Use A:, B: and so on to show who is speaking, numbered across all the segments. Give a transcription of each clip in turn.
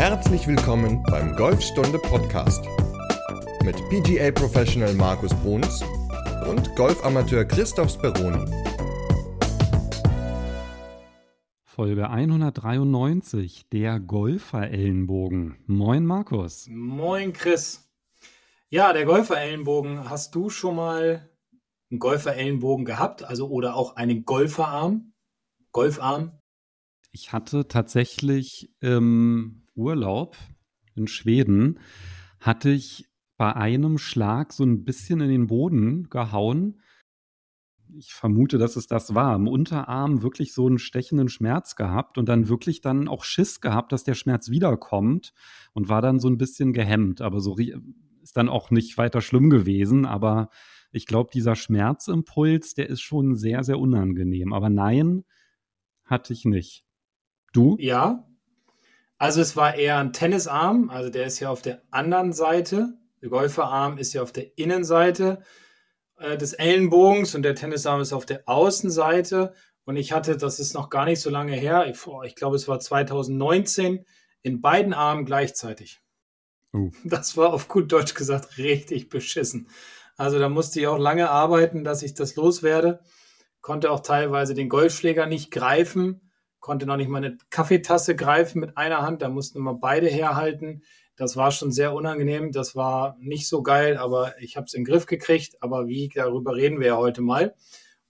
A: Herzlich willkommen beim Golfstunde Podcast mit PGA Professional Markus Bruns und Golfamateur Christoph Speroni.
B: Folge 193, der Golfer-Ellenbogen. Moin Markus.
C: Moin Chris. Ja, der Golfer-Ellenbogen. Hast du schon mal einen Golfer-Ellenbogen gehabt? Also oder auch einen Golferarm? Golfarm?
B: Ich hatte tatsächlich im Urlaub in Schweden, hatte ich bei einem Schlag so ein bisschen in den Boden gehauen. Ich vermute, dass es das war. Im Unterarm wirklich so einen stechenden Schmerz gehabt und dann wirklich dann auch Schiss gehabt, dass der Schmerz wiederkommt und war dann so ein bisschen gehemmt. Aber so ist dann auch nicht weiter schlimm gewesen. Aber ich glaube, dieser Schmerzimpuls, der ist schon sehr, sehr unangenehm. Aber nein, hatte ich nicht. Du?
C: Ja. Also es war eher ein Tennisarm, also der ist ja auf der anderen Seite. Der Golferarm ist ja auf der Innenseite äh, des Ellenbogens und der Tennisarm ist auf der Außenseite. Und ich hatte, das ist noch gar nicht so lange her, ich, ich glaube, es war 2019, in beiden Armen gleichzeitig. Uh. Das war auf gut Deutsch gesagt richtig beschissen. Also da musste ich auch lange arbeiten, dass ich das loswerde. Konnte auch teilweise den Golfschläger nicht greifen konnte noch nicht mal eine Kaffeetasse greifen mit einer Hand, da mussten immer beide herhalten. Das war schon sehr unangenehm, das war nicht so geil, aber ich habe es in den Griff gekriegt. Aber wie, darüber reden wir ja heute mal.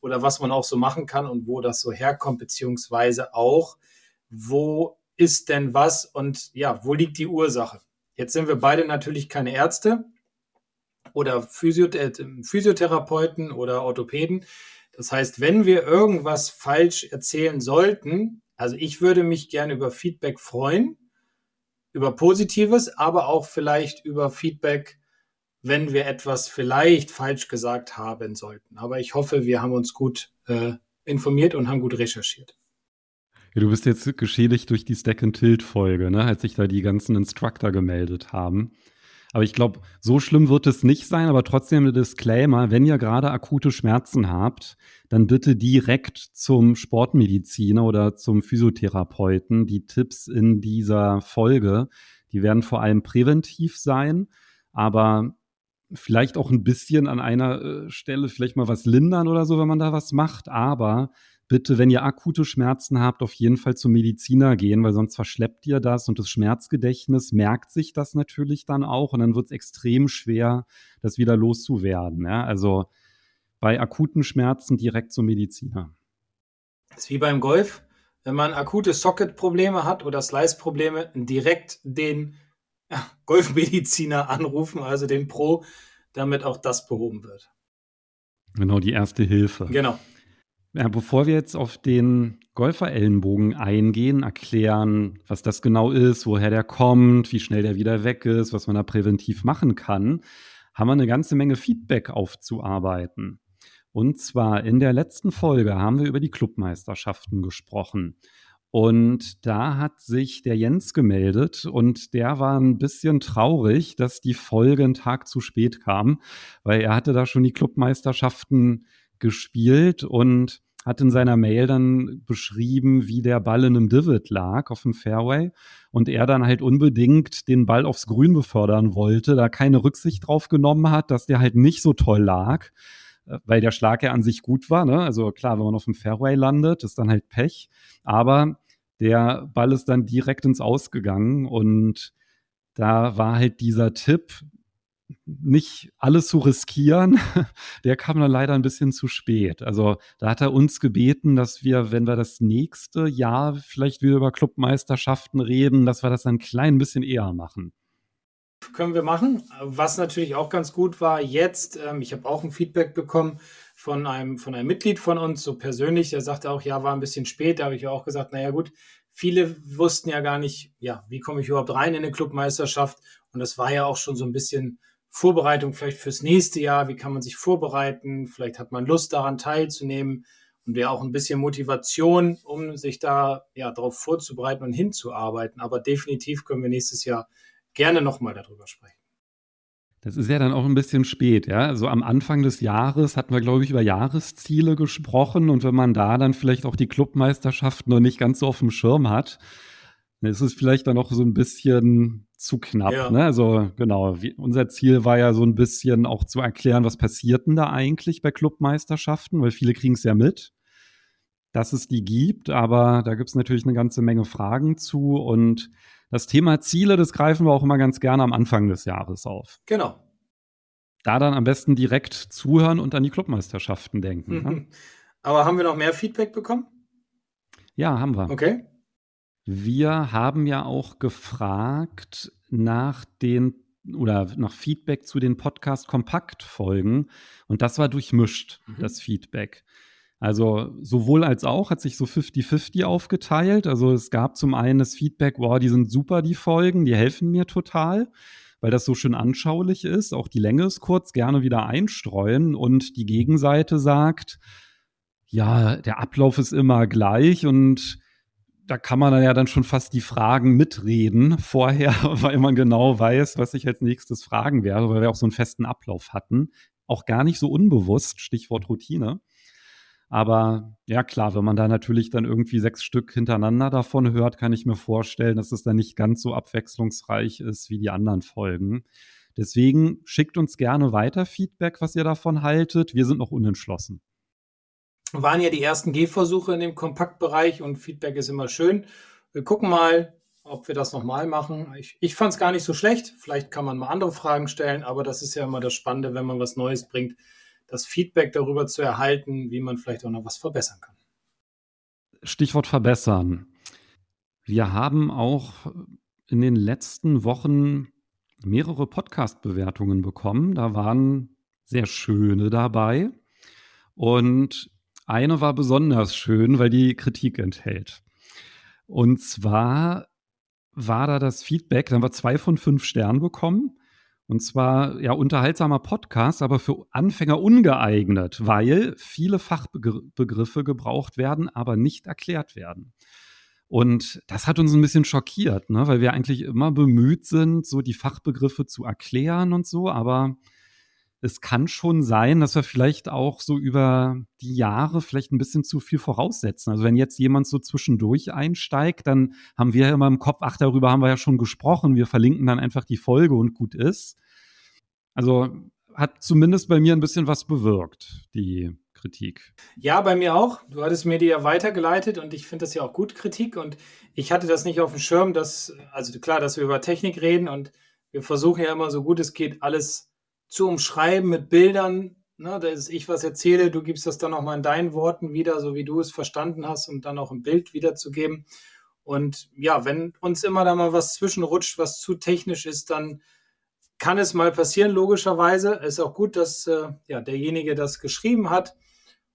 C: Oder was man auch so machen kann und wo das so herkommt, beziehungsweise auch, wo ist denn was und ja, wo liegt die Ursache? Jetzt sind wir beide natürlich keine Ärzte oder äh, Physiotherapeuten oder Orthopäden. Das heißt, wenn wir irgendwas falsch erzählen sollten, also ich würde mich gerne über Feedback freuen, über Positives, aber auch vielleicht über Feedback, wenn wir etwas vielleicht falsch gesagt haben sollten. Aber ich hoffe, wir haben uns gut äh, informiert und haben gut recherchiert.
B: Du bist jetzt geschädigt durch die Stack-and-Tilt-Folge, ne? als sich da die ganzen Instructor gemeldet haben. Aber ich glaube, so schlimm wird es nicht sein, aber trotzdem ein Disclaimer, wenn ihr gerade akute Schmerzen habt, dann bitte direkt zum Sportmediziner oder zum Physiotherapeuten. Die Tipps in dieser Folge, die werden vor allem präventiv sein, aber vielleicht auch ein bisschen an einer äh, Stelle vielleicht mal was lindern oder so, wenn man da was macht, aber bitte, wenn ihr akute Schmerzen habt, auf jeden Fall zum Mediziner gehen, weil sonst verschleppt ihr das und das Schmerzgedächtnis merkt sich das natürlich dann auch und dann wird es extrem schwer, das wieder loszuwerden. Ja? Also bei akuten Schmerzen direkt zum Mediziner.
C: Das ist wie beim Golf. Wenn man akute Socket-Probleme hat oder Slice-Probleme, direkt den Golfmediziner anrufen, also den Pro, damit auch das behoben wird.
B: Genau, die erste Hilfe.
C: Genau.
B: Ja, bevor wir jetzt auf den Golfer-Ellenbogen eingehen, erklären, was das genau ist, woher der kommt, wie schnell der wieder weg ist, was man da präventiv machen kann, haben wir eine ganze Menge Feedback aufzuarbeiten. Und zwar in der letzten Folge haben wir über die Clubmeisterschaften gesprochen. Und da hat sich der Jens gemeldet und der war ein bisschen traurig, dass die Folge einen Tag zu spät kam, weil er hatte da schon die Clubmeisterschaften gespielt und hat in seiner Mail dann beschrieben, wie der Ball in einem Divot lag auf dem Fairway und er dann halt unbedingt den Ball aufs Grün befördern wollte, da keine Rücksicht drauf genommen hat, dass der halt nicht so toll lag, äh, weil der Schlag ja an sich gut war. Ne? Also klar, wenn man auf dem Fairway landet, ist dann halt Pech, aber der Ball ist dann direkt ins Ausgegangen und da war halt dieser Tipp, nicht alles zu riskieren, der kam dann leider ein bisschen zu spät. Also da hat er uns gebeten, dass wir, wenn wir das nächste Jahr vielleicht wieder über Clubmeisterschaften reden, dass wir das ein klein bisschen eher machen.
C: Können wir machen. Was natürlich auch ganz gut war, jetzt, ähm, ich habe auch ein Feedback bekommen von einem, von einem Mitglied von uns, so persönlich, der sagte auch, ja, war ein bisschen spät. Da habe ich auch gesagt, naja gut, viele wussten ja gar nicht, ja, wie komme ich überhaupt rein in eine Clubmeisterschaft? Und das war ja auch schon so ein bisschen Vorbereitung vielleicht fürs nächste Jahr, wie kann man sich vorbereiten, vielleicht hat man Lust daran teilzunehmen und wäre auch ein bisschen Motivation, um sich da ja darauf vorzubereiten und hinzuarbeiten. Aber definitiv können wir nächstes Jahr gerne nochmal darüber sprechen.
B: Das ist ja dann auch ein bisschen spät, ja. Also am Anfang des Jahres hatten wir, glaube ich, über Jahresziele gesprochen und wenn man da dann vielleicht auch die Clubmeisterschaften noch nicht ganz so auf dem Schirm hat, Es ist vielleicht dann auch so ein bisschen zu knapp. Ja. Ne? Also genau, wie, unser Ziel war ja so ein bisschen auch zu erklären, was passiert denn da eigentlich bei Clubmeisterschaften, weil viele kriegen es ja mit, dass es die gibt, aber da gibt es natürlich eine ganze Menge Fragen zu und das Thema Ziele, das greifen wir auch immer ganz gerne am Anfang des Jahres auf.
C: Genau.
B: Da dann am besten direkt zuhören und an die Clubmeisterschaften denken. Ne?
C: Aber haben wir noch mehr Feedback bekommen?
B: Ja, haben wir.
C: Okay.
B: Wir haben ja auch gefragt nach den oder nach Feedback zu den Podcast-Kompakt-Folgen und das war durchmischt, mhm. das Feedback. Also sowohl als auch hat sich so 50-50 aufgeteilt. Also es gab zum einen das Feedback, wow, die sind super, die Folgen, die helfen mir total, weil das so schön anschaulich ist. Auch die Länge ist kurz, gerne wieder einstreuen. Und die Gegenseite sagt, ja, der Ablauf ist immer gleich und da kann man ja dann schon fast die Fragen mitreden vorher, weil man genau weiß, was ich als nächstes fragen werde, weil wir auch so einen festen Ablauf hatten. Auch gar nicht so unbewusst, Stichwort Routine. Aber ja, klar, wenn man da natürlich dann irgendwie sechs Stück hintereinander davon hört, kann ich mir vorstellen, dass es dann nicht ganz so abwechslungsreich ist wie die anderen Folgen. Deswegen schickt uns gerne weiter Feedback, was ihr davon haltet. Wir sind noch unentschlossen
C: waren ja die ersten Gehversuche in dem Kompaktbereich und Feedback ist immer schön. Wir gucken mal, ob wir das nochmal machen. Ich, ich fand es gar nicht so schlecht. Vielleicht kann man mal andere Fragen stellen, aber das ist ja immer das Spannende, wenn man was Neues bringt, das Feedback darüber zu erhalten, wie man vielleicht auch noch was verbessern kann.
B: Stichwort verbessern. Wir haben auch in den letzten Wochen mehrere Podcast-Bewertungen bekommen. Da waren sehr schöne dabei. Und eine war besonders schön, weil die Kritik enthält. Und zwar war da das Feedback, da haben wir zwei von fünf Sternen bekommen. Und zwar ja unterhaltsamer Podcast, aber für Anfänger ungeeignet, weil viele Fachbegriffe gebraucht werden, aber nicht erklärt werden. Und das hat uns ein bisschen schockiert, ne? weil wir eigentlich immer bemüht sind, so die Fachbegriffe zu erklären und so, aber es kann schon sein, dass wir vielleicht auch so über die Jahre vielleicht ein bisschen zu viel voraussetzen. Also wenn jetzt jemand so zwischendurch einsteigt, dann haben wir ja immer im Kopf, ach, darüber haben wir ja schon gesprochen. Wir verlinken dann einfach die Folge und gut ist. Also hat zumindest bei mir ein bisschen was bewirkt, die Kritik.
C: Ja, bei mir auch. Du hattest mir die ja weitergeleitet und ich finde das ja auch gut, Kritik. Und ich hatte das nicht auf dem Schirm, dass, also klar, dass wir über Technik reden und wir versuchen ja immer so gut es geht, alles zu umschreiben mit Bildern. Ne, dass ich was erzähle, du gibst das dann nochmal in deinen Worten wieder, so wie du es verstanden hast, um dann auch ein Bild wiederzugeben. Und ja, wenn uns immer da mal was zwischenrutscht, was zu technisch ist, dann kann es mal passieren, logischerweise. Ist auch gut, dass äh, ja, derjenige das geschrieben hat.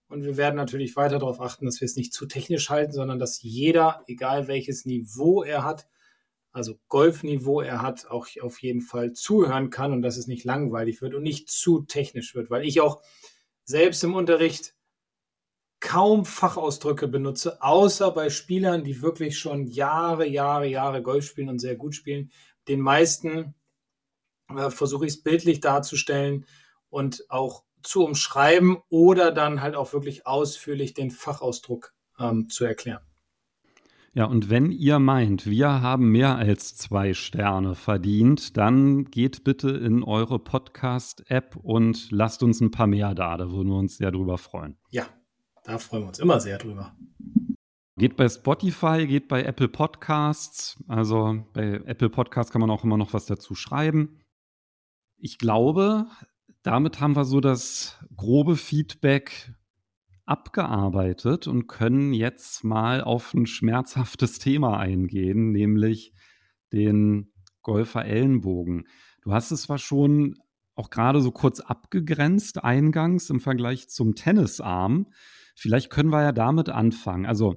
C: Und wir werden natürlich weiter darauf achten, dass wir es nicht zu technisch halten, sondern dass jeder, egal welches Niveau er hat, also Golfniveau er hat, auch auf jeden Fall zuhören kann und dass es nicht langweilig wird und nicht zu technisch wird, weil ich auch selbst im Unterricht kaum Fachausdrücke benutze, außer bei Spielern, die wirklich schon Jahre, Jahre, Jahre Golf spielen und sehr gut spielen. Den meisten äh, versuche ich es bildlich darzustellen und auch zu umschreiben oder dann halt auch wirklich ausführlich den Fachausdruck ähm, zu erklären.
B: Ja, und wenn ihr meint, wir haben mehr als zwei Sterne verdient, dann geht bitte in eure Podcast-App und lasst uns ein paar mehr da. Da würden wir uns sehr drüber freuen.
C: Ja, da freuen wir uns immer sehr drüber.
B: Geht bei Spotify, geht bei Apple Podcasts. Also bei Apple Podcasts kann man auch immer noch was dazu schreiben. Ich glaube, damit haben wir so das grobe Feedback abgearbeitet und können jetzt mal auf ein schmerzhaftes Thema eingehen, nämlich den Golfer Ellenbogen. Du hast es zwar schon auch gerade so kurz abgegrenzt eingangs im Vergleich zum Tennisarm. Vielleicht können wir ja damit anfangen. Also,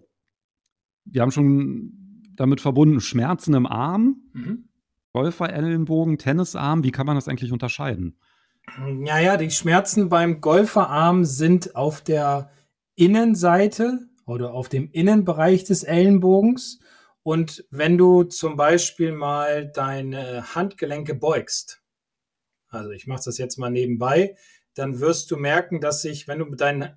B: wir haben schon damit verbunden Schmerzen im Arm, mhm. Golfer Ellenbogen, Tennisarm. Wie kann man das eigentlich unterscheiden?
C: Naja, die Schmerzen beim Golferarm sind auf der Innenseite oder auf dem Innenbereich des Ellenbogens. Und wenn du zum Beispiel mal deine Handgelenke beugst, also ich mache das jetzt mal nebenbei, dann wirst du merken, dass sich, wenn du deinen,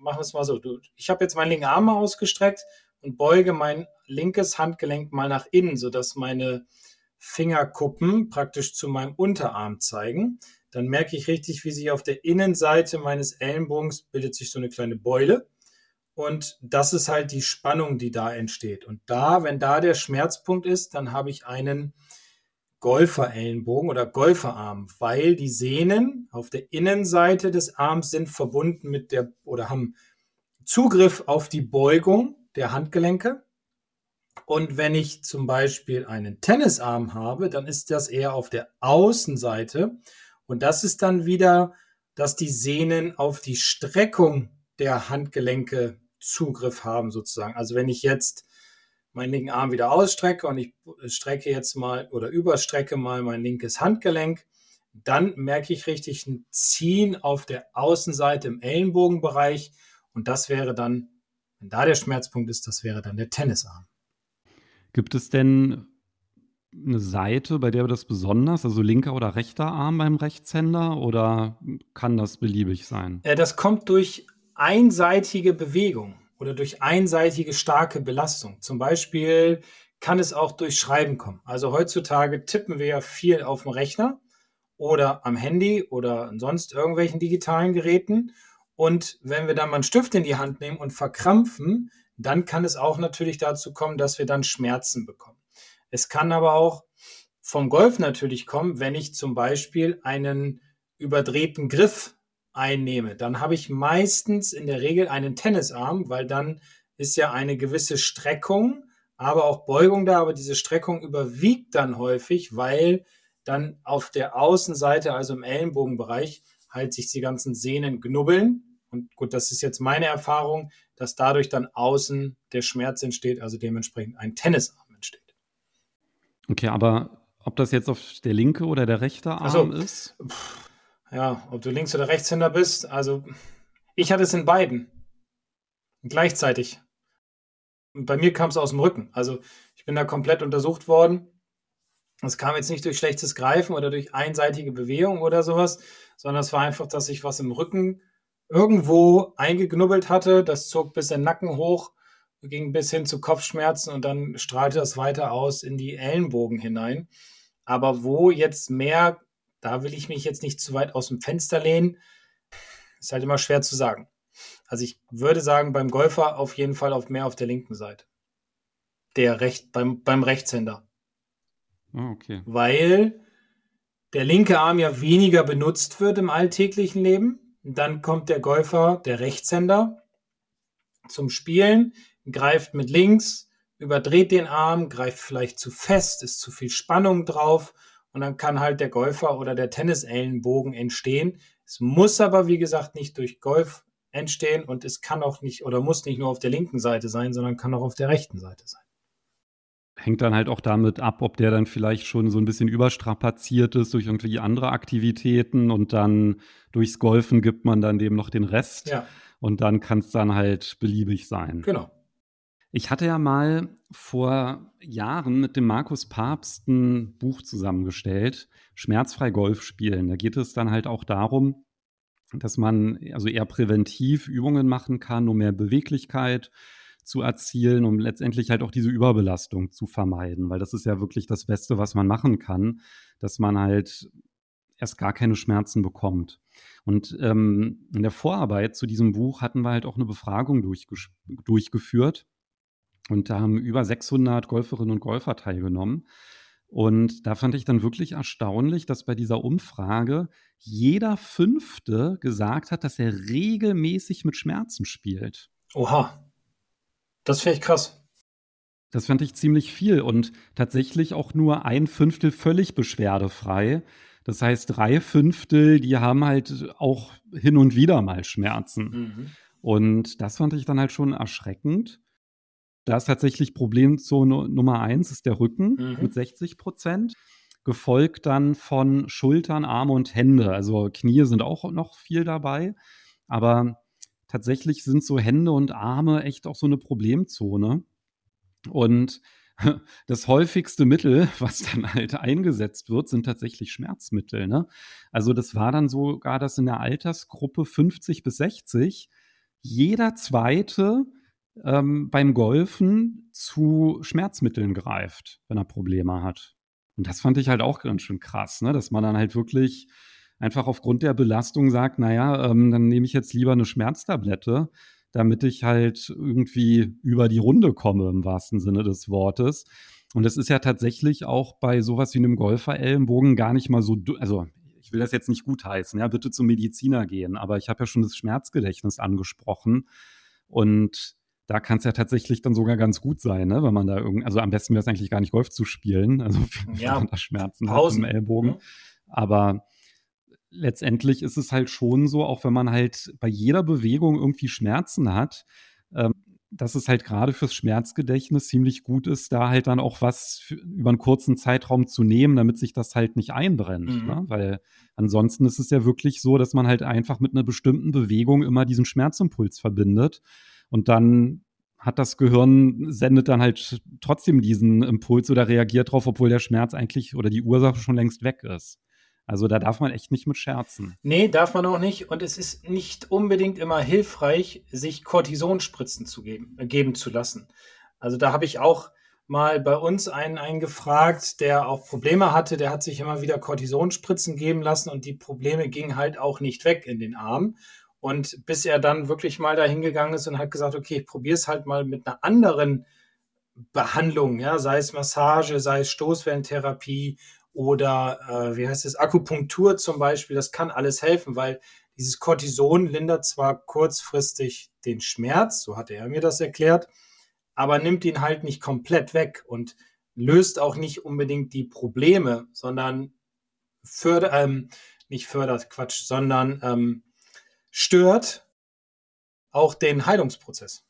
C: machen wir es mal so, du, ich habe jetzt meinen linken Arm ausgestreckt und beuge mein linkes Handgelenk mal nach innen, sodass meine Fingerkuppen praktisch zu meinem Unterarm zeigen, dann merke ich richtig, wie sich auf der Innenseite meines Ellenbogens bildet sich so eine kleine Beule. Und das ist halt die Spannung, die da entsteht. Und da, wenn da der Schmerzpunkt ist, dann habe ich einen Golferellenbogen oder Golferarm, weil die Sehnen auf der Innenseite des Arms sind verbunden mit der oder haben Zugriff auf die Beugung der Handgelenke. Und wenn ich zum Beispiel einen Tennisarm habe, dann ist das eher auf der Außenseite. Und das ist dann wieder, dass die Sehnen auf die Streckung der Handgelenke Zugriff haben, sozusagen. Also wenn ich jetzt meinen linken Arm wieder ausstrecke und ich strecke jetzt mal oder überstrecke mal mein linkes Handgelenk, dann merke ich richtig ein Ziehen auf der Außenseite im Ellenbogenbereich. Und das wäre dann, wenn da der Schmerzpunkt ist, das wäre dann der Tennisarm.
B: Gibt es denn eine Seite, bei der das besonders, also linker oder rechter Arm beim Rechtshänder oder kann das beliebig sein?
C: Äh, das kommt durch einseitige Bewegung oder durch einseitige starke Belastung. Zum Beispiel kann es auch durch Schreiben kommen. Also heutzutage tippen wir ja viel auf dem Rechner oder am Handy oder sonst irgendwelchen digitalen Geräten. Und wenn wir dann mal einen Stift in die Hand nehmen und verkrampfen, dann kann es auch natürlich dazu kommen, dass wir dann Schmerzen bekommen. Es kann aber auch vom Golf natürlich kommen, wenn ich zum Beispiel einen überdrehten Griff einnehme. Dann habe ich meistens in der Regel einen Tennisarm, weil dann ist ja eine gewisse Streckung, aber auch Beugung da, aber diese Streckung überwiegt dann häufig, weil dann auf der Außenseite, also im Ellenbogenbereich, halt sich die ganzen Sehnen knubbeln. Und gut, das ist jetzt meine Erfahrung dass dadurch dann außen der Schmerz entsteht, also dementsprechend ein Tennisarm.
B: Okay, aber ob das jetzt auf der linke oder der rechte Arm also, ist?
C: Ja, ob du Links- oder Rechtshänder bist, also ich hatte es in beiden. Gleichzeitig. Und bei mir kam es aus dem Rücken. Also ich bin da komplett untersucht worden. Es kam jetzt nicht durch schlechtes Greifen oder durch einseitige Bewegung oder sowas, sondern es war einfach, dass ich was im Rücken irgendwo eingeknubbelt hatte. Das zog bis in den Nacken hoch, ging bis hin zu Kopfschmerzen und dann strahlte das weiter aus in die Ellenbogen hinein. Aber wo jetzt mehr, da will ich mich jetzt nicht zu weit aus dem Fenster lehnen, ist halt immer schwer zu sagen. Also ich würde sagen, beim Golfer auf jeden Fall auf mehr auf der linken Seite. Der Recht, beim, beim Rechtshänder.
B: Oh, okay.
C: Weil der linke Arm ja weniger benutzt wird im alltäglichen Leben. Dann kommt der Golfer, der Rechtshänder, zum Spielen, greift mit links, überdreht den Arm, greift vielleicht zu fest, ist zu viel Spannung drauf und dann kann halt der Golfer oder der Tennisellenbogen entstehen. Es muss aber, wie gesagt, nicht durch Golf entstehen und es kann auch nicht oder muss nicht nur auf der linken Seite sein, sondern kann auch auf der rechten Seite sein
B: hängt dann halt auch damit ab, ob der dann vielleicht schon so ein bisschen überstrapaziert ist durch irgendwie andere Aktivitäten und dann durchs Golfen gibt man dann dem noch den Rest.
C: Ja.
B: Und dann kann es dann halt beliebig sein.
C: Genau.
B: Ich hatte ja mal vor Jahren mit dem Markus Papst ein Buch zusammengestellt, Schmerzfrei Golf spielen. Da geht es dann halt auch darum, dass man also eher präventiv Übungen machen kann, um mehr Beweglichkeit zu erzielen, um letztendlich halt auch diese Überbelastung zu vermeiden, weil das ist ja wirklich das Beste, was man machen kann, dass man halt erst gar keine Schmerzen bekommt. Und ähm, in der Vorarbeit zu diesem Buch hatten wir halt auch eine Befragung durchgeführt und da haben über 600 Golferinnen und Golfer teilgenommen. Und da fand ich dann wirklich erstaunlich, dass bei dieser Umfrage jeder Fünfte gesagt hat, dass er regelmäßig mit Schmerzen spielt.
C: Oha. Das finde ich krass.
B: Das fand ich ziemlich viel und tatsächlich auch nur ein Fünftel völlig beschwerdefrei. Das heißt, drei Fünftel, die haben halt auch hin und wieder mal Schmerzen. Mhm. Und das fand ich dann halt schon erschreckend. Da ist tatsächlich Problemzone Nummer eins, ist der Rücken mhm. mit 60 Prozent. Gefolgt dann von Schultern, Arme und Hände. Also Knie sind auch noch viel dabei. Aber tatsächlich sind so Hände und Arme echt auch so eine Problemzone. Und das häufigste Mittel, was dann halt eingesetzt wird, sind tatsächlich Schmerzmittel. Ne? Also das war dann sogar, dass in der Altersgruppe 50 bis 60 jeder zweite ähm, beim Golfen zu Schmerzmitteln greift, wenn er Probleme hat. Und das fand ich halt auch ganz schön krass, ne? dass man dann halt wirklich einfach aufgrund der Belastung sagt, naja, ähm, dann nehme ich jetzt lieber eine Schmerztablette, damit ich halt irgendwie über die Runde komme im wahrsten Sinne des Wortes. Und es ist ja tatsächlich auch bei sowas wie einem Golfer-Ellenbogen gar nicht mal so, also ich will das jetzt nicht gutheißen, ja, bitte zum Mediziner gehen, aber ich habe ja schon das Schmerzgedächtnis angesprochen und da kann es ja tatsächlich dann sogar ganz gut sein, ne? wenn man da irgendwie, also am besten wäre es eigentlich gar nicht Golf zu spielen, also
C: ja,
B: wenn man da Schmerzen Pausen. hat im Ellbogen. Ja. Aber letztendlich ist es halt schon so, auch wenn man halt bei jeder Bewegung irgendwie Schmerzen hat, ähm, dass es halt gerade fürs Schmerzgedächtnis ziemlich gut ist, da halt dann auch was für, über einen kurzen Zeitraum zu nehmen, damit sich das halt nicht einbrennt. Mhm. Ne? Weil ansonsten ist es ja wirklich so, dass man halt einfach mit einer bestimmten Bewegung immer diesen Schmerzimpuls verbindet. Und dann hat das Gehirn, sendet dann halt trotzdem diesen Impuls oder reagiert drauf, obwohl der Schmerz eigentlich oder die Ursache schon längst weg ist. Also da darf man echt nicht mit scherzen.
C: Nee, darf man auch nicht. Und es ist nicht unbedingt immer hilfreich, sich Cortisonspritzen zu geben, äh, geben zu lassen. Also da habe ich auch mal bei uns einen, einen gefragt, der auch Probleme hatte. Der hat sich immer wieder Cortisonspritzen geben lassen und die Probleme gingen halt auch nicht weg in den Arm. Und bis er dann wirklich mal dahin gegangen ist und hat gesagt, okay, ich probiere es halt mal mit einer anderen Behandlung, ja, sei es Massage, sei es Stoßwellentherapie oder äh, wie heißt es, Akupunktur zum Beispiel, das kann alles helfen, weil dieses Cortison lindert zwar kurzfristig den Schmerz, so hat er mir das erklärt, aber nimmt ihn halt nicht komplett weg und löst auch nicht unbedingt die Probleme, sondern fördert, ähm, nicht fördert, Quatsch, sondern ähm, stört auch den Heilungsprozess.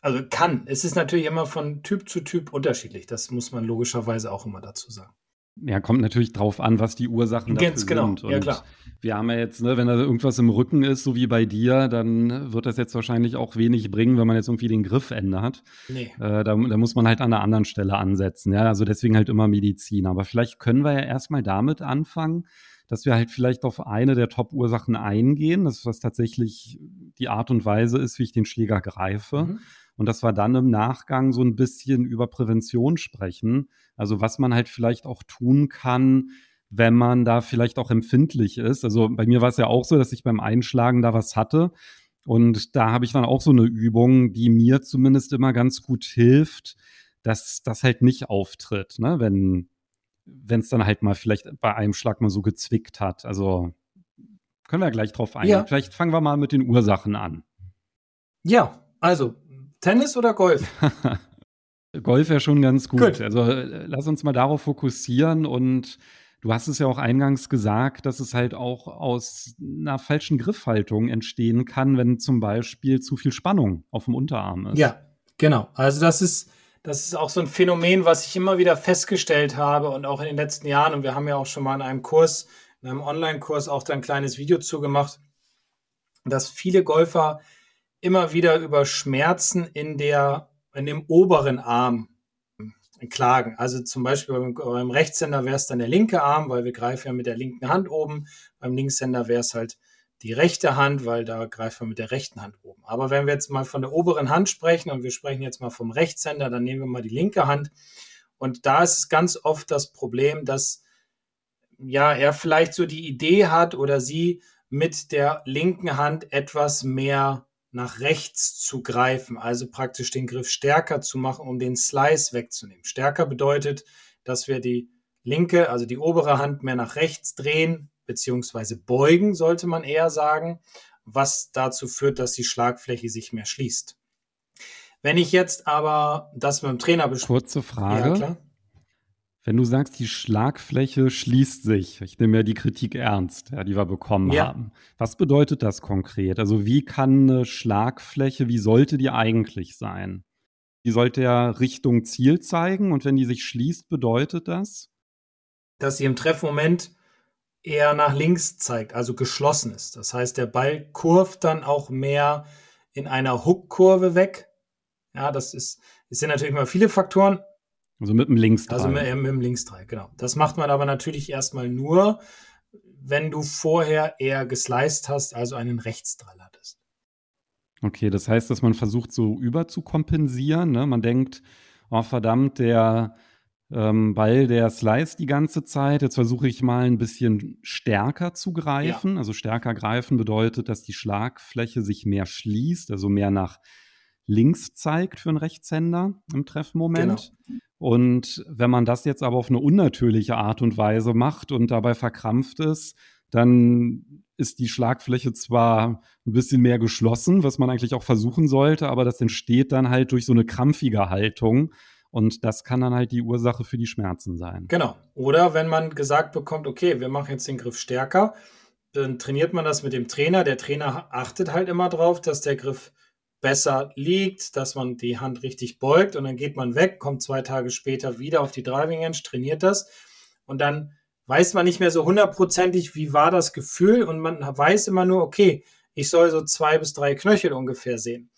C: Also kann. Es ist natürlich immer von Typ zu Typ unterschiedlich. Das muss man logischerweise auch immer dazu sagen.
B: Ja, kommt natürlich drauf an, was die Ursachen
C: Ganz
B: dafür
C: genau.
B: sind.
C: Und ja, klar.
B: Wir haben ja jetzt, ne, wenn da irgendwas im Rücken ist, so wie bei dir, dann wird das jetzt wahrscheinlich auch wenig bringen, wenn man jetzt irgendwie den Griff ändert. Nee. Äh, da, da, muss man halt an einer anderen Stelle ansetzen. Ja, also deswegen halt immer Medizin. Aber vielleicht können wir ja erstmal damit anfangen, dass wir halt vielleicht auf eine der Top-Ursachen eingehen, das was tatsächlich die Art und Weise ist, wie ich den Schläger greife. Mhm und dass wir dann im Nachgang so ein bisschen über Prävention sprechen. Also was man halt vielleicht auch tun kann, wenn man da vielleicht auch empfindlich ist. Also bei mir war es ja auch so, dass ich beim Einschlagen da was hatte. Und da habe ich dann auch so eine Übung, die mir zumindest immer ganz gut hilft, dass das halt nicht auftritt, ne? wenn wenn es dann halt mal vielleicht bei einem Schlag mal so gezwickt hat. Also können wir gleich drauf eingehen. Ja. Vielleicht fangen wir mal mit den Ursachen an.
C: Ja, also Tennis oder Golf?
B: Golf wäre schon ganz gut. gut. Also lass uns mal darauf fokussieren und du hast es ja auch eingangs gesagt, dass es halt auch aus einer falschen Griffhaltung entstehen kann, wenn zum Beispiel zu viel Spannung auf dem Unterarm ist.
C: Ja, genau. Also das ist, das ist auch so ein Phänomen, was ich immer wieder festgestellt habe und auch in den letzten Jahren. Und wir haben ja auch schon mal in einem Kurs, in einem Online-Kurs auch da ein kleines Video zugemacht, dass viele Golfer immer wieder über Schmerzen in der, in dem oberen Arm klagen. Also zum Beispiel beim, beim Rechtshänder wäre es dann der linke Arm, weil wir greifen ja mit der linken Hand oben. Beim Linkshänder wäre es halt die rechte Hand, weil da greifen wir mit der rechten Hand oben. Aber wenn wir jetzt mal von der oberen Hand sprechen und wir sprechen jetzt mal vom Rechtshänder, dann nehmen wir mal die linke Hand. Und da ist es ganz oft das Problem, dass ja er vielleicht so die Idee hat oder sie mit der linken Hand etwas mehr nach rechts zu greifen, also praktisch den Griff stärker zu machen, um den Slice wegzunehmen. Stärker bedeutet, dass wir die linke, also die obere Hand mehr nach rechts drehen, beziehungsweise beugen, sollte man eher sagen, was dazu führt, dass die Schlagfläche sich mehr schließt. Wenn ich jetzt aber das mit dem Trainer
B: bespreche. Kurze Frage. Ja. Wenn du sagst, die Schlagfläche schließt sich, ich nehme ja die Kritik ernst, ja, die wir bekommen ja. haben. Was bedeutet das konkret? Also wie kann eine Schlagfläche, wie sollte die eigentlich sein? Die sollte ja Richtung Ziel zeigen und wenn die sich schließt, bedeutet das?
C: Dass sie im Treffmoment eher nach links zeigt, also geschlossen ist. Das heißt, der Ball kurvt dann auch mehr in einer Hook-Kurve weg. Ja, das ist, es sind natürlich mal viele Faktoren,
B: also mit dem Linksdreieck.
C: Also mit, mit dem Linksdreieck, genau. Das macht man aber natürlich erstmal nur, wenn du vorher eher gesliced hast, also einen Rechtsdrall hattest.
B: Okay, das heißt, dass man versucht, so überzukompensieren. Ne? Man denkt, oh verdammt, der ähm, Ball, der slice die ganze Zeit. Jetzt versuche ich mal ein bisschen stärker zu greifen. Ja. Also stärker greifen bedeutet, dass die Schlagfläche sich mehr schließt, also mehr nach links zeigt für einen Rechtshänder im Treffmoment. Genau. Und wenn man das jetzt aber auf eine unnatürliche Art und Weise macht und dabei verkrampft ist, dann ist die Schlagfläche zwar ein bisschen mehr geschlossen, was man eigentlich auch versuchen sollte, aber das entsteht dann halt durch so eine krampfige Haltung. Und das kann dann halt die Ursache für die Schmerzen sein.
C: Genau. Oder wenn man gesagt bekommt, okay, wir machen jetzt den Griff stärker, dann trainiert man das mit dem Trainer. Der Trainer achtet halt immer drauf, dass der Griff besser liegt, dass man die Hand richtig beugt und dann geht man weg, kommt zwei Tage später wieder auf die Driving Range, trainiert das und dann weiß man nicht mehr so hundertprozentig, wie war das Gefühl und man weiß immer nur, okay, ich soll so zwei bis drei Knöchel ungefähr sehen.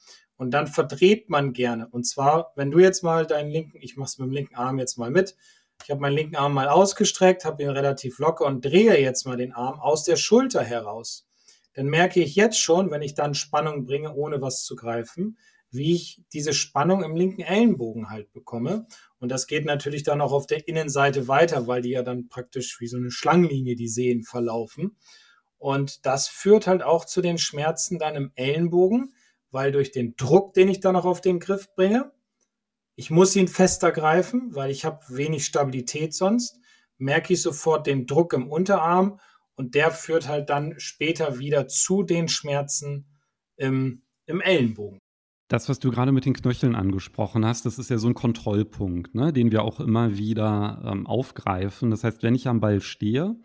C: Und dann verdreht man gerne. Und zwar, wenn du jetzt mal deinen linken, ich mach's mit dem linken Arm jetzt mal mit. Ich habe meinen linken Arm mal ausgestreckt, habe ihn relativ locker und drehe jetzt mal den Arm aus der Schulter heraus. Dann merke ich jetzt schon, wenn ich dann Spannung bringe, ohne was zu greifen, wie ich diese Spannung im linken Ellenbogen halt bekomme. Und das geht natürlich dann auch auf der Innenseite weiter, weil die ja dann praktisch wie so eine Schlangenlinie die Sehnen verlaufen. Und das führt halt auch zu den Schmerzen dann im Ellenbogen, weil durch den Druck, den ich dann noch auf den Griff bringe, ich muss ihn fester greifen, weil ich habe wenig Stabilität sonst, merke ich sofort den Druck im Unterarm und der führt halt dann später wieder zu den Schmerzen im, im Ellenbogen.
B: Das, was du gerade mit den Knöcheln angesprochen hast, das ist ja so ein Kontrollpunkt, ne, den wir auch immer wieder ähm, aufgreifen. Das heißt, wenn ich am Ball stehe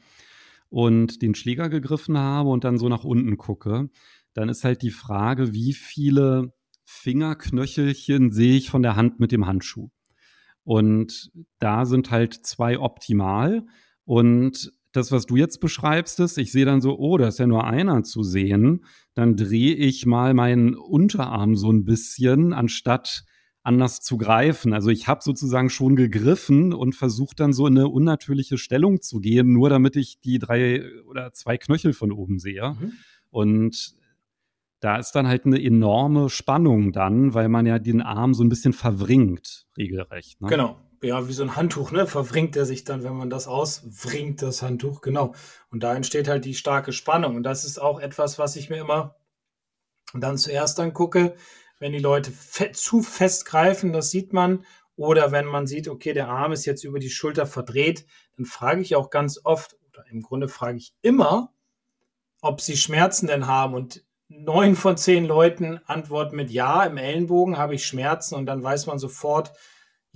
B: und den Schläger gegriffen habe und dann so nach unten gucke, dann ist halt die Frage, wie viele Fingerknöchelchen sehe ich von der Hand mit dem Handschuh. Und da sind halt zwei optimal. Und das, was du jetzt beschreibst, ist, ich sehe dann so, oh, da ist ja nur einer zu sehen. Dann drehe ich mal meinen Unterarm so ein bisschen, anstatt anders zu greifen. Also ich habe sozusagen schon gegriffen und versuche dann so in eine unnatürliche Stellung zu gehen, nur damit ich die drei oder zwei Knöchel von oben sehe. Mhm. Und da ist dann halt eine enorme Spannung dann, weil man ja den Arm so ein bisschen verwringt, regelrecht.
C: Ne? Genau, ja, wie so ein Handtuch, ne? Verwringt er sich dann, wenn man das auswringt, das Handtuch, genau. Und da entsteht halt die starke Spannung. Und das ist auch etwas, was ich mir immer dann zuerst angucke, wenn die Leute fe zu fest greifen, das sieht man. Oder wenn man sieht, okay, der Arm ist jetzt über die Schulter verdreht, dann frage ich auch ganz oft, oder im Grunde frage ich immer, ob sie Schmerzen denn haben. Und neun von zehn Leuten antworten mit Ja, im Ellenbogen habe ich Schmerzen und dann weiß man sofort,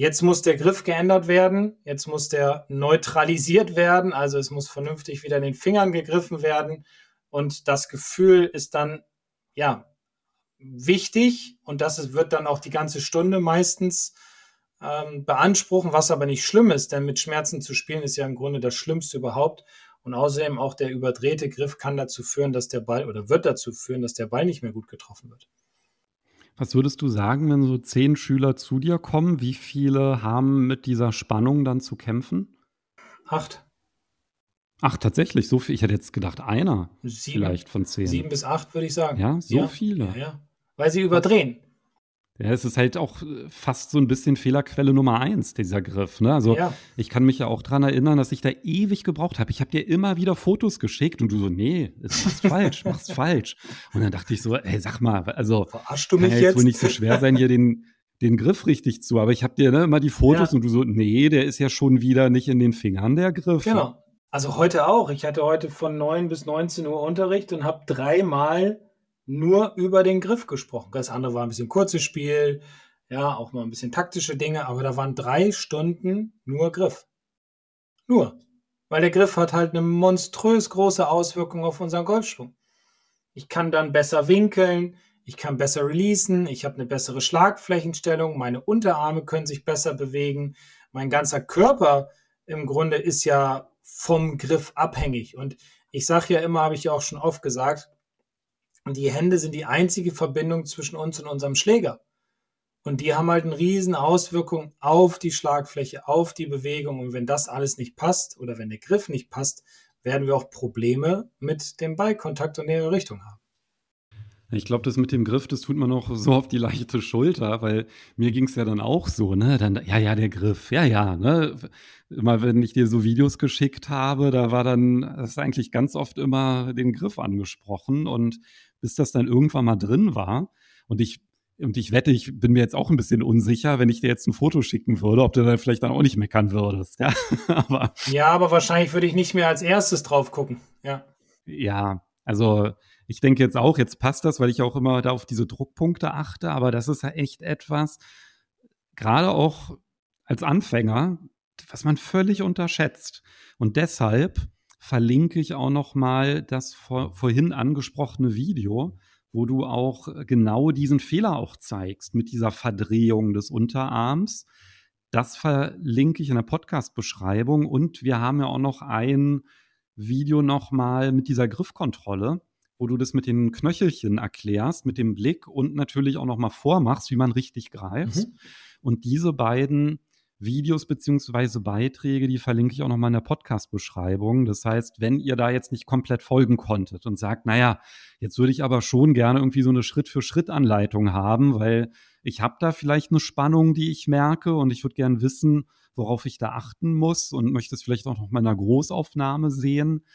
C: Jetzt muss der Griff geändert werden, jetzt muss der neutralisiert werden, also es muss vernünftig wieder in den Fingern gegriffen werden und das Gefühl ist dann, ja, wichtig und das wird dann auch die ganze Stunde meistens ähm, beanspruchen, was aber nicht schlimm ist, denn mit Schmerzen zu spielen ist ja im Grunde das Schlimmste überhaupt und außerdem auch der überdrehte Griff kann dazu führen, dass der Ball oder wird dazu führen, dass der Ball nicht mehr gut getroffen wird.
B: Was würdest du sagen, wenn so zehn Schüler zu dir kommen? Wie viele haben mit dieser Spannung dann zu kämpfen?
C: Acht.
B: Ach, tatsächlich, so viel. Ich hätte jetzt gedacht, einer sieben, vielleicht von zehn.
C: Sieben bis acht, würde ich sagen.
B: Ja, so ja, viele. Ja,
C: ja. Weil sie überdrehen.
B: Ja, es ist halt auch äh, fast so ein bisschen Fehlerquelle Nummer eins, dieser Griff. Ne? Also ja. ich kann mich ja auch daran erinnern, dass ich da ewig gebraucht habe. Ich habe dir immer wieder Fotos geschickt und du so, nee, das machst falsch, machst falsch. Und dann dachte ich so, ey, sag mal, also
C: Verarschst du mich
B: kann
C: ja jetzt
B: wohl nicht so schwer sein, hier den, den Griff richtig zu. Aber ich habe dir ne, immer die Fotos ja. und du so, nee, der ist ja schon wieder nicht in den Fingern, der Griff.
C: Genau. Also heute auch. Ich hatte heute von 9 bis 19 Uhr Unterricht und habe dreimal nur über den Griff gesprochen. Das andere war ein bisschen kurzes Spiel, ja, auch mal ein bisschen taktische Dinge, aber da waren drei Stunden nur Griff. Nur. Weil der Griff hat halt eine monströs große Auswirkung auf unseren Golfschwung. Ich kann dann besser winkeln, ich kann besser releasen, ich habe eine bessere Schlagflächenstellung, meine Unterarme können sich besser bewegen, mein ganzer Körper im Grunde ist ja vom Griff abhängig. Und ich sage ja immer, habe ich ja auch schon oft gesagt, und die Hände sind die einzige Verbindung zwischen uns und unserem Schläger. Und die haben halt eine riesen Auswirkung auf die Schlagfläche, auf die Bewegung. Und wenn das alles nicht passt oder wenn der Griff nicht passt, werden wir auch Probleme mit dem Ballkontakt und der Richtung haben.
B: Ich glaube, das mit dem Griff, das tut man auch so auf die leichte Schulter, weil mir ging es ja dann auch so, ne? Dann, ja, ja, der Griff, ja, ja, ne? Immer wenn ich dir so Videos geschickt habe, da war dann, das ist eigentlich ganz oft immer den Griff angesprochen und bis das dann irgendwann mal drin war und ich und ich wette, ich bin mir jetzt auch ein bisschen unsicher, wenn ich dir jetzt ein Foto schicken würde, ob du dann vielleicht dann auch nicht meckern würdest. Ja,
C: aber, ja, aber wahrscheinlich würde ich nicht mehr als erstes drauf gucken. Ja.
B: Ja, also ich denke jetzt auch, jetzt passt das, weil ich auch immer da auf diese Druckpunkte achte, aber das ist ja echt etwas, gerade auch als Anfänger, was man völlig unterschätzt. Und deshalb verlinke ich auch noch mal das vor, vorhin angesprochene Video, wo du auch genau diesen Fehler auch zeigst mit dieser Verdrehung des Unterarms. Das verlinke ich in der Podcast-Beschreibung und wir haben ja auch noch ein Video nochmal mit dieser Griffkontrolle, wo du das mit den Knöchelchen erklärst, mit dem Blick und natürlich auch nochmal vormachst, wie man richtig greift. Mhm. Und diese beiden Videos beziehungsweise Beiträge, die verlinke ich auch nochmal in der Podcast-Beschreibung. Das heißt, wenn ihr da jetzt nicht komplett folgen konntet und sagt, naja, jetzt würde ich aber schon gerne irgendwie so eine Schritt-für-Schritt-Anleitung haben, weil ich habe da vielleicht eine Spannung, die ich merke und ich würde gerne wissen, worauf ich da achten muss und möchte es vielleicht auch noch mal in einer Großaufnahme sehen.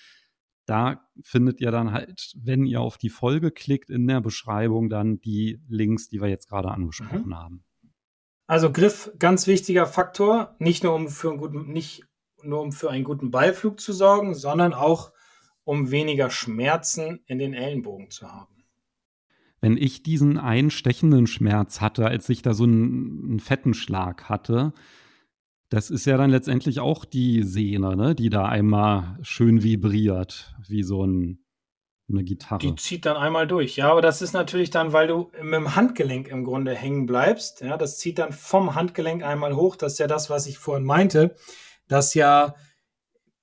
B: Da findet ihr dann halt, wenn ihr auf die Folge klickt, in der Beschreibung dann die Links, die wir jetzt gerade angesprochen mhm. haben.
C: Also Griff, ganz wichtiger Faktor, nicht nur um für einen guten, nicht nur um für einen guten Ballflug zu sorgen, sondern auch um weniger Schmerzen in den Ellenbogen zu haben.
B: Wenn ich diesen einstechenden Schmerz hatte, als ich da so einen, einen fetten Schlag hatte, das ist ja dann letztendlich auch die Sehne, ne, die da einmal schön vibriert, wie so ein eine Gitarre.
C: Die zieht dann einmal durch, ja, aber das ist natürlich dann, weil du mit dem Handgelenk im Grunde hängen bleibst. Ja, das zieht dann vom Handgelenk einmal hoch. Das ist ja das, was ich vorhin meinte, dass ja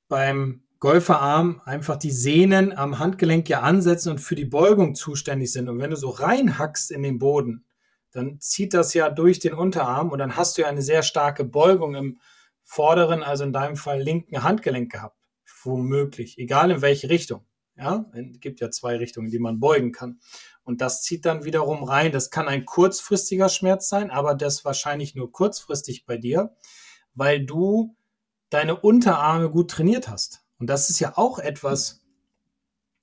C: beim Golferarm einfach die Sehnen am Handgelenk ja ansetzen und für die Beugung zuständig sind. Und wenn du so reinhackst in den Boden, dann zieht das ja durch den Unterarm und dann hast du ja eine sehr starke Beugung im vorderen, also in deinem Fall linken Handgelenk gehabt. Womöglich, egal in welche Richtung. Ja, es gibt ja zwei Richtungen, die man beugen kann. Und das zieht dann wiederum rein. Das kann ein kurzfristiger Schmerz sein, aber das wahrscheinlich nur kurzfristig bei dir, weil du deine Unterarme gut trainiert hast. Und das ist ja auch etwas,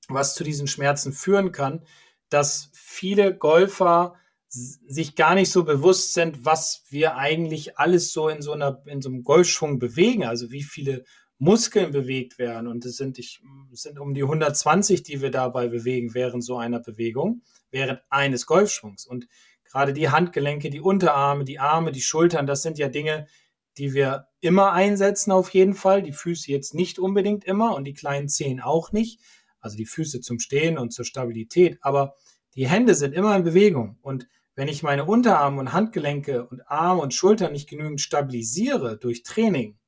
C: was zu diesen Schmerzen führen kann, dass viele Golfer sich gar nicht so bewusst sind, was wir eigentlich alles so in so einer, in so einem Golfschwung bewegen. Also wie viele Muskeln bewegt werden. Und es sind, ich, sind um die 120, die wir dabei bewegen während so einer Bewegung, während eines Golfschwungs. Und gerade die Handgelenke, die Unterarme, die Arme, die Schultern, das sind ja Dinge, die wir immer einsetzen auf jeden Fall. Die Füße jetzt nicht unbedingt immer und die kleinen Zehen auch nicht. Also die Füße zum Stehen und zur Stabilität. Aber die Hände sind immer in Bewegung. Und wenn ich meine Unterarme und Handgelenke und Arme und Schultern nicht genügend stabilisiere durch Training,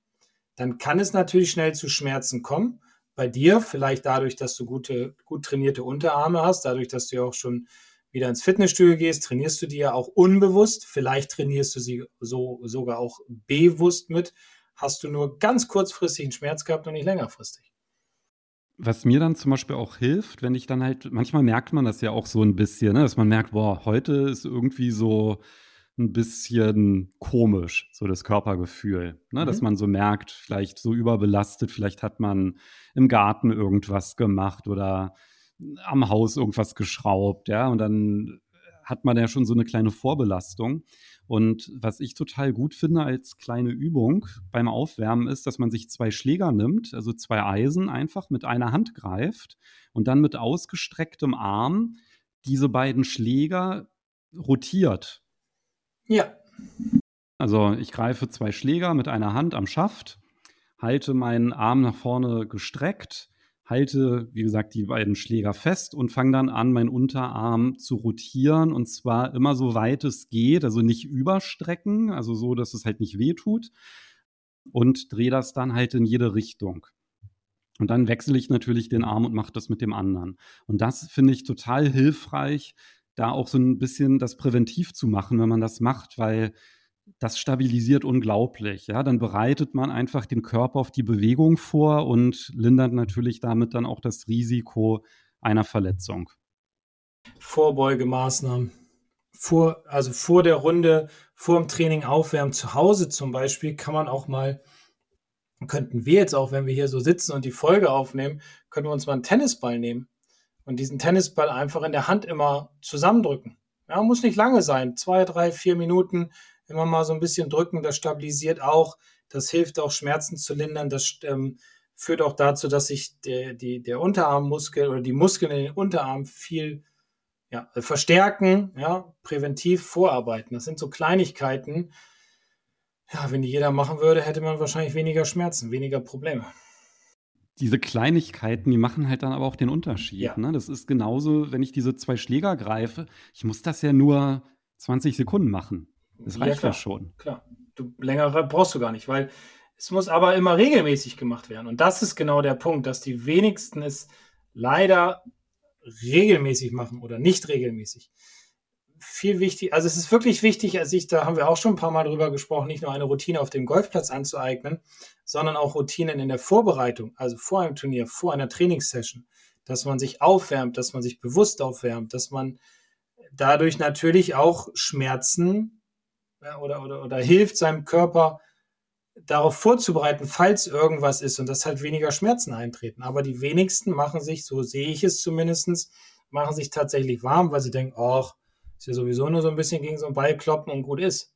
C: dann kann es natürlich schnell zu Schmerzen kommen. Bei dir, vielleicht dadurch, dass du gute, gut trainierte Unterarme hast, dadurch, dass du ja auch schon wieder ins Fitnessstudio gehst, trainierst du die ja auch unbewusst. Vielleicht trainierst du sie so sogar auch bewusst mit. Hast du nur ganz kurzfristig einen Schmerz gehabt und nicht längerfristig.
B: Was mir dann zum Beispiel auch hilft, wenn ich dann halt, manchmal merkt man das ja auch so ein bisschen, ne, dass man merkt, boah, heute ist irgendwie so, ein bisschen komisch, so das Körpergefühl. Ne? Mhm. Dass man so merkt, vielleicht so überbelastet, vielleicht hat man im Garten irgendwas gemacht oder am Haus irgendwas geschraubt, ja, und dann hat man ja schon so eine kleine Vorbelastung. Und was ich total gut finde als kleine Übung beim Aufwärmen ist, dass man sich zwei Schläger nimmt, also zwei Eisen einfach mit einer Hand greift und dann mit ausgestrecktem Arm diese beiden Schläger rotiert.
C: Ja.
B: Also ich greife zwei Schläger mit einer Hand am Schaft, halte meinen Arm nach vorne gestreckt, halte, wie gesagt, die beiden Schläger fest und fange dann an, meinen Unterarm zu rotieren und zwar immer so weit es geht, also nicht überstrecken, also so, dass es halt nicht weh tut und drehe das dann halt in jede Richtung. Und dann wechsle ich natürlich den Arm und mache das mit dem anderen. Und das finde ich total hilfreich, da auch so ein bisschen das präventiv zu machen, wenn man das macht, weil das stabilisiert unglaublich. Ja, dann bereitet man einfach den Körper auf die Bewegung vor und lindert natürlich damit dann auch das Risiko einer Verletzung.
C: Vorbeugemaßnahmen. Vor, also vor der Runde, vor dem Training aufwärmen, zu Hause zum Beispiel, kann man auch mal, könnten wir jetzt auch, wenn wir hier so sitzen und die Folge aufnehmen, können wir uns mal einen Tennisball nehmen und diesen Tennisball einfach in der Hand immer zusammendrücken. Ja, muss nicht lange sein, zwei, drei, vier Minuten, immer mal so ein bisschen drücken, das stabilisiert auch, das hilft auch Schmerzen zu lindern, das ähm, führt auch dazu, dass sich der, die, der Unterarmmuskel oder die Muskeln in den Unterarm viel ja, verstärken, ja, präventiv vorarbeiten. Das sind so Kleinigkeiten. Ja, wenn die jeder machen würde, hätte man wahrscheinlich weniger Schmerzen, weniger Probleme
B: diese Kleinigkeiten, die machen halt dann aber auch den Unterschied. Ja. Ne? Das ist genauso, wenn ich diese zwei Schläger greife, ich muss das ja nur 20 Sekunden machen. Das reicht ja, ja schon.
C: Klar, du länger brauchst du gar nicht, weil es muss aber immer regelmäßig gemacht werden. Und das ist genau der Punkt, dass die wenigsten es leider regelmäßig machen oder nicht regelmäßig viel wichtig, also es ist wirklich wichtig, als ich, da haben wir auch schon ein paar Mal drüber gesprochen, nicht nur eine Routine auf dem Golfplatz anzueignen, sondern auch Routinen in der Vorbereitung, also vor einem Turnier, vor einer Trainingssession, dass man sich aufwärmt, dass man sich bewusst aufwärmt, dass man dadurch natürlich auch Schmerzen oder, oder, oder hilft seinem Körper darauf vorzubereiten, falls irgendwas ist und dass halt weniger Schmerzen eintreten. Aber die wenigsten machen sich, so sehe ich es zumindestens, machen sich tatsächlich warm, weil sie denken, ach, ist ja sowieso nur so ein bisschen gegen so einen Ball kloppen und gut ist.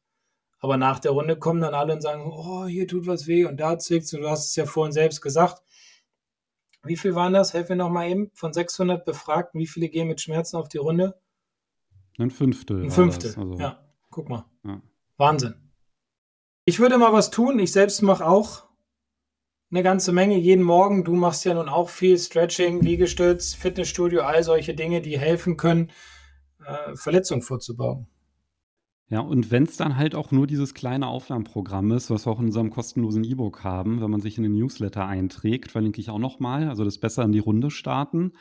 C: Aber nach der Runde kommen dann alle und sagen, oh, hier tut was weh und da zwickt du hast es ja vorhin selbst gesagt. Wie viel waren das? Helfen wir nochmal eben. Von 600 Befragten, wie viele gehen mit Schmerzen auf die Runde?
B: Ein Fünftel.
C: Ein Fünftel, also. ja. Guck mal. Ja. Wahnsinn. Ich würde mal was tun. Ich selbst mache auch eine ganze Menge jeden Morgen. Du machst ja nun auch viel Stretching, Liegestütz, Fitnessstudio, all solche Dinge, die helfen können, äh, Verletzung vorzubauen.
B: Ja, und wenn es dann halt auch nur dieses kleine Aufwärmprogramm ist, was wir auch in unserem kostenlosen E-Book haben, wenn man sich in den Newsletter einträgt, verlinke ich auch nochmal, also das besser in die Runde starten.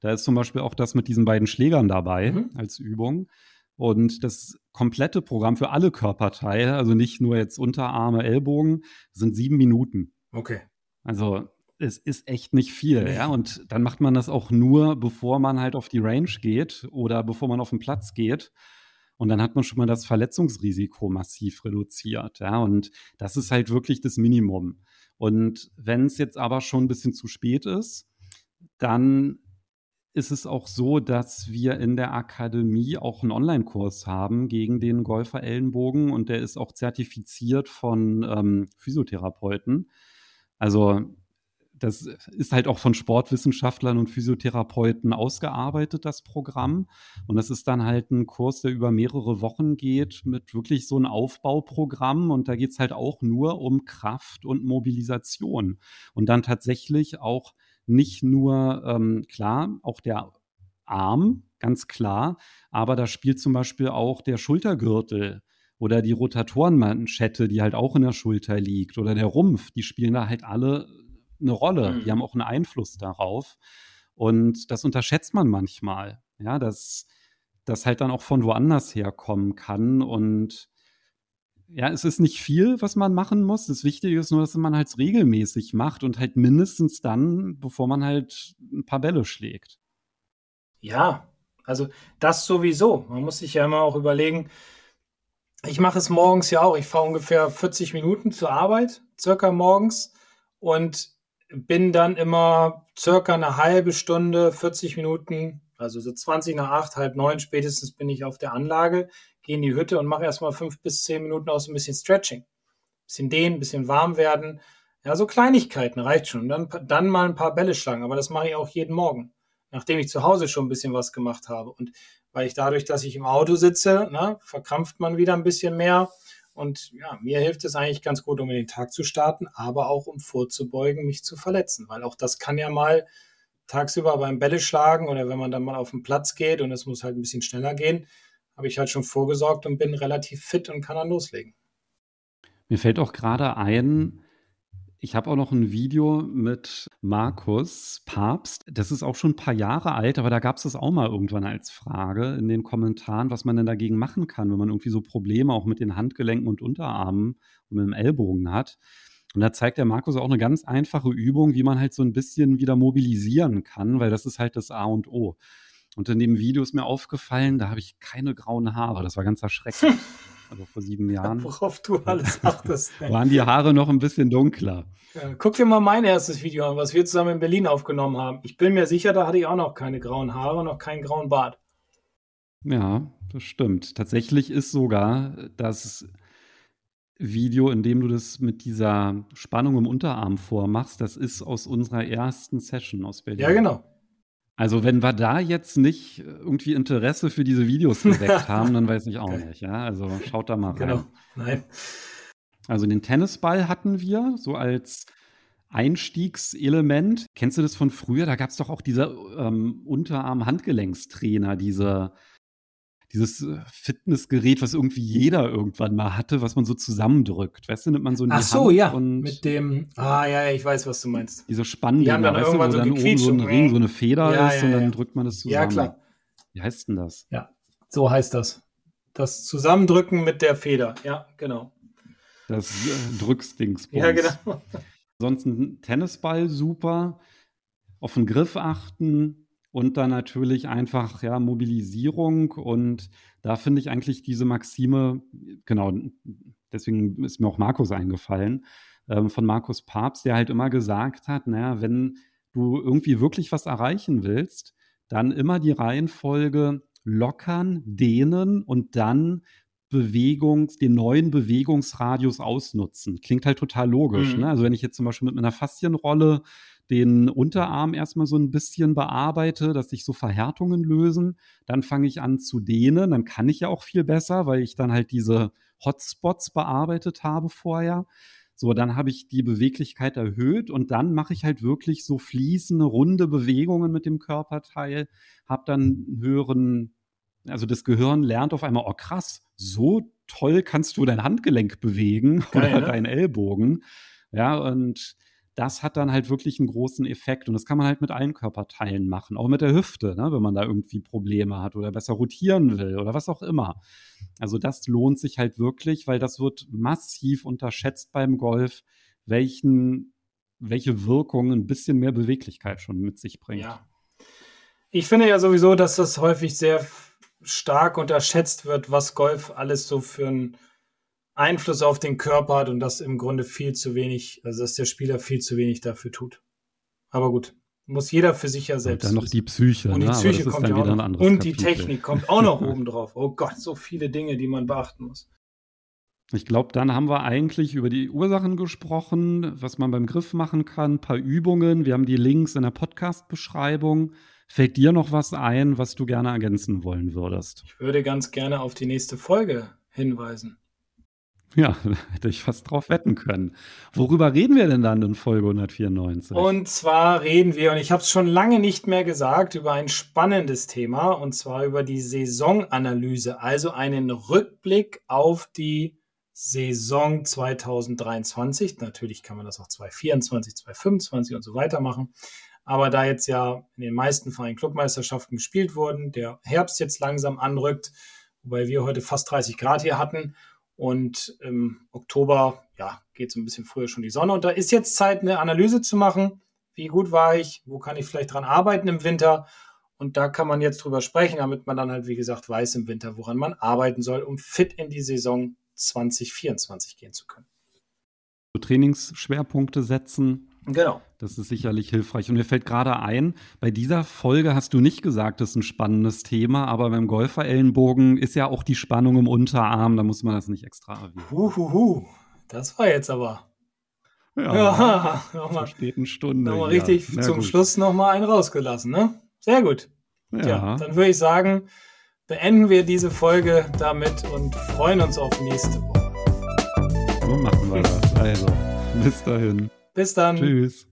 B: Da ist zum Beispiel auch das mit diesen beiden Schlägern dabei mhm. als Übung. Und das komplette Programm für alle Körperteile, also nicht nur jetzt Unterarme, Ellbogen, sind sieben Minuten.
C: Okay.
B: Also es ist echt nicht viel, ja. Und dann macht man das auch nur, bevor man halt auf die Range geht oder bevor man auf den Platz geht. Und dann hat man schon mal das Verletzungsrisiko massiv reduziert, ja. Und das ist halt wirklich das Minimum. Und wenn es jetzt aber schon ein bisschen zu spät ist, dann ist es auch so, dass wir in der Akademie auch einen Online-Kurs haben gegen den Golfer-Ellenbogen und der ist auch zertifiziert von ähm, Physiotherapeuten. Also das ist halt auch von Sportwissenschaftlern und Physiotherapeuten ausgearbeitet, das Programm. Und das ist dann halt ein Kurs, der über mehrere Wochen geht, mit wirklich so einem Aufbauprogramm. Und da geht es halt auch nur um Kraft und Mobilisation. Und dann tatsächlich auch nicht nur, ähm, klar, auch der Arm, ganz klar, aber da spielt zum Beispiel auch der Schultergürtel oder die Rotatorenmanschette, die halt auch in der Schulter liegt, oder der Rumpf, die spielen da halt alle eine Rolle. Mhm. Die haben auch einen Einfluss darauf. Und das unterschätzt man manchmal, ja, dass das halt dann auch von woanders herkommen kann. Und ja, es ist nicht viel, was man machen muss. Das Wichtige ist nur, dass man halt regelmäßig macht und halt mindestens dann, bevor man halt ein paar Bälle schlägt.
C: Ja, also das sowieso. Man muss sich ja immer auch überlegen, ich mache es morgens ja auch. Ich fahre ungefähr 40 Minuten zur Arbeit, circa morgens. Und bin dann immer circa eine halbe Stunde, 40 Minuten, also so 20 nach 8, halb neun spätestens bin ich auf der Anlage, gehe in die Hütte und mache erstmal fünf bis zehn Minuten aus ein bisschen Stretching. Ein bisschen dehnen, ein bisschen warm werden. Ja, so Kleinigkeiten reicht schon. Dann, dann mal ein paar Bälle schlagen, aber das mache ich auch jeden Morgen, nachdem ich zu Hause schon ein bisschen was gemacht habe. Und weil ich dadurch, dass ich im Auto sitze, ne, verkrampft man wieder ein bisschen mehr und ja, mir hilft es eigentlich ganz gut, um in den Tag zu starten, aber auch um vorzubeugen, mich zu verletzen, weil auch das kann ja mal tagsüber beim Bälle schlagen oder wenn man dann mal auf den Platz geht und es muss halt ein bisschen schneller gehen, habe ich halt schon vorgesorgt und bin relativ fit und kann dann loslegen.
B: Mir fällt auch gerade ein, ich habe auch noch ein Video mit Markus Papst. Das ist auch schon ein paar Jahre alt, aber da gab es das auch mal irgendwann als Frage in den Kommentaren, was man denn dagegen machen kann, wenn man irgendwie so Probleme auch mit den Handgelenken und Unterarmen und mit dem Ellbogen hat. Und da zeigt der Markus auch eine ganz einfache Übung, wie man halt so ein bisschen wieder mobilisieren kann, weil das ist halt das A und O. Und in dem Video ist mir aufgefallen, da habe ich keine grauen Haare. Das war ganz erschreckend. also vor sieben Jahren.
C: Worauf du alles achtest.
B: waren die Haare noch ein bisschen dunkler.
C: Ja, guck dir mal mein erstes Video an, was wir zusammen in Berlin aufgenommen haben. Ich bin mir sicher, da hatte ich auch noch keine grauen Haare, noch keinen grauen Bart.
B: Ja, das stimmt. Tatsächlich ist sogar das Video, in dem du das mit dieser Spannung im Unterarm vormachst, das ist aus unserer ersten Session aus Berlin.
C: Ja, genau.
B: Also wenn wir da jetzt nicht irgendwie Interesse für diese Videos geweckt haben, dann weiß ich auch okay. nicht. Ja, also schaut da mal rein. Genau.
C: Nein.
B: Also den Tennisball hatten wir so als Einstiegselement. Kennst du das von früher? Da gab es doch auch diese ähm, Unterarm-Handgelenkstrainer, diese dieses äh, Fitnessgerät, was irgendwie jeder irgendwann mal hatte, was man so zusammendrückt. Weißt du, nimmt man so in die
C: Ach so,
B: Hand
C: ja. mit dem, ah ja, ja, ich weiß, was du meinst.
B: Diese Spanndinger,
C: die dann
B: weißt du, wo
C: so
B: dann oben so ein Ring, so eine Feder
C: ja,
B: ist
C: ja,
B: und dann drückt man das zusammen.
C: Ja, klar.
B: Wie heißt denn das?
C: Ja, so heißt das. Das Zusammendrücken mit der Feder, ja, genau.
B: Das äh, Drücksdingsbums.
C: Ja, genau.
B: Ansonsten Tennisball super. Auf den Griff achten, und dann natürlich einfach, ja, Mobilisierung. Und da finde ich eigentlich diese Maxime, genau, deswegen ist mir auch Markus eingefallen, ähm, von Markus Papst, der halt immer gesagt hat, naja, wenn du irgendwie wirklich was erreichen willst, dann immer die Reihenfolge lockern, dehnen und dann Bewegungs, den neuen Bewegungsradius ausnutzen. Klingt halt total logisch.
C: Mhm.
B: Ne? Also wenn ich jetzt zum Beispiel mit einer Faszienrolle den Unterarm erstmal so ein bisschen bearbeite, dass sich so Verhärtungen lösen. Dann fange ich an zu dehnen. Dann kann ich ja auch viel besser, weil ich dann halt diese Hotspots bearbeitet habe vorher. So, dann habe ich die Beweglichkeit erhöht und dann mache ich halt wirklich so fließende, runde Bewegungen mit dem Körperteil, habe dann höheren, also das Gehirn lernt auf einmal, oh krass, so toll kannst du dein Handgelenk bewegen
C: Geil,
B: oder
C: ne?
B: deinen Ellbogen. Ja, und das hat dann halt wirklich einen großen Effekt. Und das kann man halt mit allen Körperteilen machen, auch mit der Hüfte, ne, wenn man da irgendwie Probleme hat oder besser rotieren will oder was auch immer. Also das lohnt sich halt wirklich, weil das wird massiv unterschätzt beim Golf, welchen, welche Wirkung ein bisschen mehr Beweglichkeit schon mit sich bringt.
C: Ja. Ich finde ja sowieso, dass das häufig sehr stark unterschätzt wird, was Golf alles so für einen Einfluss auf den Körper hat und das im Grunde viel zu wenig, also dass der Spieler viel zu wenig dafür tut. Aber gut, muss jeder für sich ja
B: Und
C: selbst.
B: dann noch die Psyche.
C: und die
B: ne?
C: Psyche kommt ja auch noch. Und die
B: Kapitel.
C: Technik kommt auch noch oben drauf. Oh Gott, so viele Dinge, die man beachten muss.
B: Ich glaube, dann haben wir eigentlich über die Ursachen gesprochen, was man beim Griff machen kann, ein paar Übungen. Wir haben die Links in der Podcast-Beschreibung. Fällt dir noch was ein, was du gerne ergänzen wollen würdest?
C: Ich würde ganz gerne auf die nächste Folge hinweisen.
B: Ja, hätte ich fast drauf wetten können. Worüber reden wir denn dann in Folge 194?
C: Und zwar reden wir, und ich habe es schon lange nicht mehr gesagt, über ein spannendes Thema, und zwar über die Saisonanalyse, also einen Rückblick auf die Saison 2023. Natürlich kann man das auch 2024, 2025 und so weiter machen. Aber da jetzt ja in den meisten Vereinen Clubmeisterschaften gespielt wurden, der Herbst jetzt langsam anrückt, wobei wir heute fast 30 Grad hier hatten und im Oktober, ja, geht so ein bisschen früher schon die Sonne. Und da ist jetzt Zeit, eine Analyse zu machen. Wie gut war ich? Wo kann ich vielleicht dran arbeiten im Winter? Und da kann man jetzt drüber sprechen, damit man dann halt, wie gesagt, weiß im Winter, woran man arbeiten soll, um fit in die Saison 2024 gehen zu können.
B: Trainingsschwerpunkte setzen.
C: Genau.
B: Das ist sicherlich hilfreich. Und mir fällt gerade ein, bei dieser Folge hast du nicht gesagt, das ist ein spannendes Thema, aber beim Golfer-Ellenbogen ist ja auch die Spannung im Unterarm, da muss man das nicht extra erwähnen.
C: Huhuhu. Das war jetzt aber.
B: Ja,
C: Ja, nochmal
B: späten Stunde.
C: noch mal
B: hier.
C: richtig
B: Na
C: zum
B: gut.
C: Schluss nochmal einen rausgelassen, ne? Sehr gut.
B: Ja,
C: Tja, dann würde ich sagen, beenden wir diese Folge damit und freuen uns auf nächste Woche.
B: so machen wir das. Also, bis dahin.
C: Bis dann.
B: Tschüss.